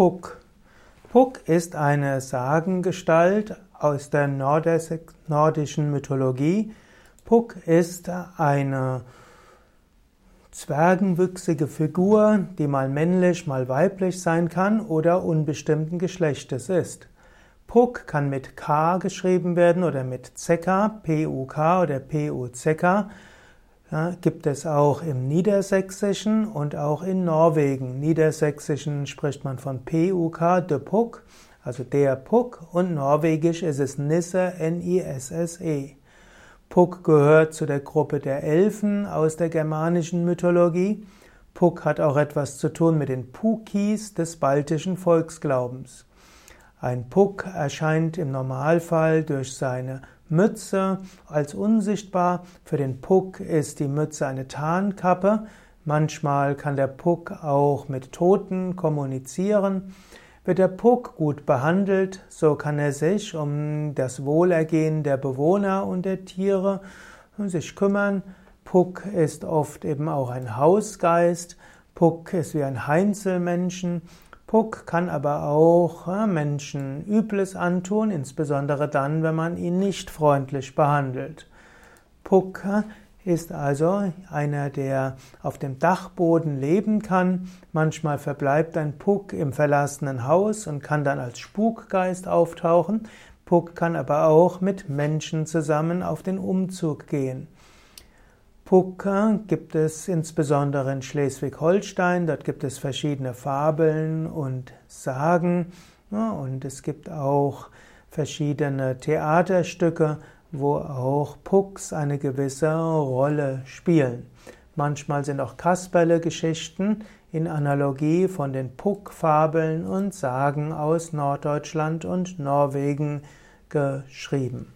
Puck. Puck ist eine Sagengestalt aus der nordischen Mythologie. Puck ist eine zwergenwüchsige Figur, die mal männlich, mal weiblich sein kann oder unbestimmten Geschlechtes ist. Puck kann mit K geschrieben werden oder mit ZK, P-U-K oder P-U-Z-K. Ja, gibt es auch im Niedersächsischen und auch in Norwegen. Niedersächsischen spricht man von PUK, de Puck, also der Puck, und Norwegisch ist es Nisse, N-I-S-S-E. Puck gehört zu der Gruppe der Elfen aus der germanischen Mythologie. Puck hat auch etwas zu tun mit den Pukis des baltischen Volksglaubens. Ein Puck erscheint im Normalfall durch seine Mütze als unsichtbar. Für den Puck ist die Mütze eine Tarnkappe. Manchmal kann der Puck auch mit Toten kommunizieren. Wird der Puck gut behandelt, so kann er sich um das Wohlergehen der Bewohner und der Tiere sich kümmern. Puck ist oft eben auch ein Hausgeist. Puck ist wie ein Heinzelmenschen. Puck kann aber auch Menschen Übles antun, insbesondere dann, wenn man ihn nicht freundlich behandelt. Puck ist also einer, der auf dem Dachboden leben kann. Manchmal verbleibt ein Puck im verlassenen Haus und kann dann als Spukgeist auftauchen. Puck kann aber auch mit Menschen zusammen auf den Umzug gehen. Pucca gibt es insbesondere in Schleswig-Holstein. Dort gibt es verschiedene Fabeln und Sagen. und es gibt auch verschiedene Theaterstücke, wo auch Pucks eine gewisse Rolle spielen. Manchmal sind auch Kasperle-Geschichten in Analogie von den Puck-Fabeln und Sagen aus Norddeutschland und Norwegen geschrieben.